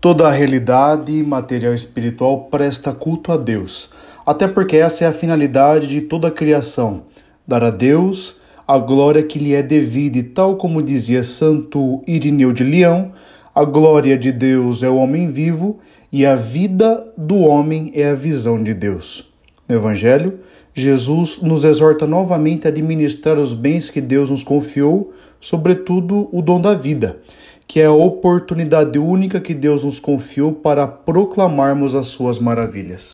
Toda a realidade material e espiritual presta culto a Deus, até porque essa é a finalidade de toda a criação: dar a Deus a glória que lhe é devida, e tal como dizia Santo Irineu de Leão, a glória de Deus é o homem vivo e a vida do homem é a visão de Deus. No Evangelho, Jesus nos exorta novamente a administrar os bens que Deus nos confiou, sobretudo o dom da vida que é a oportunidade única que Deus nos confiou para proclamarmos as suas maravilhas.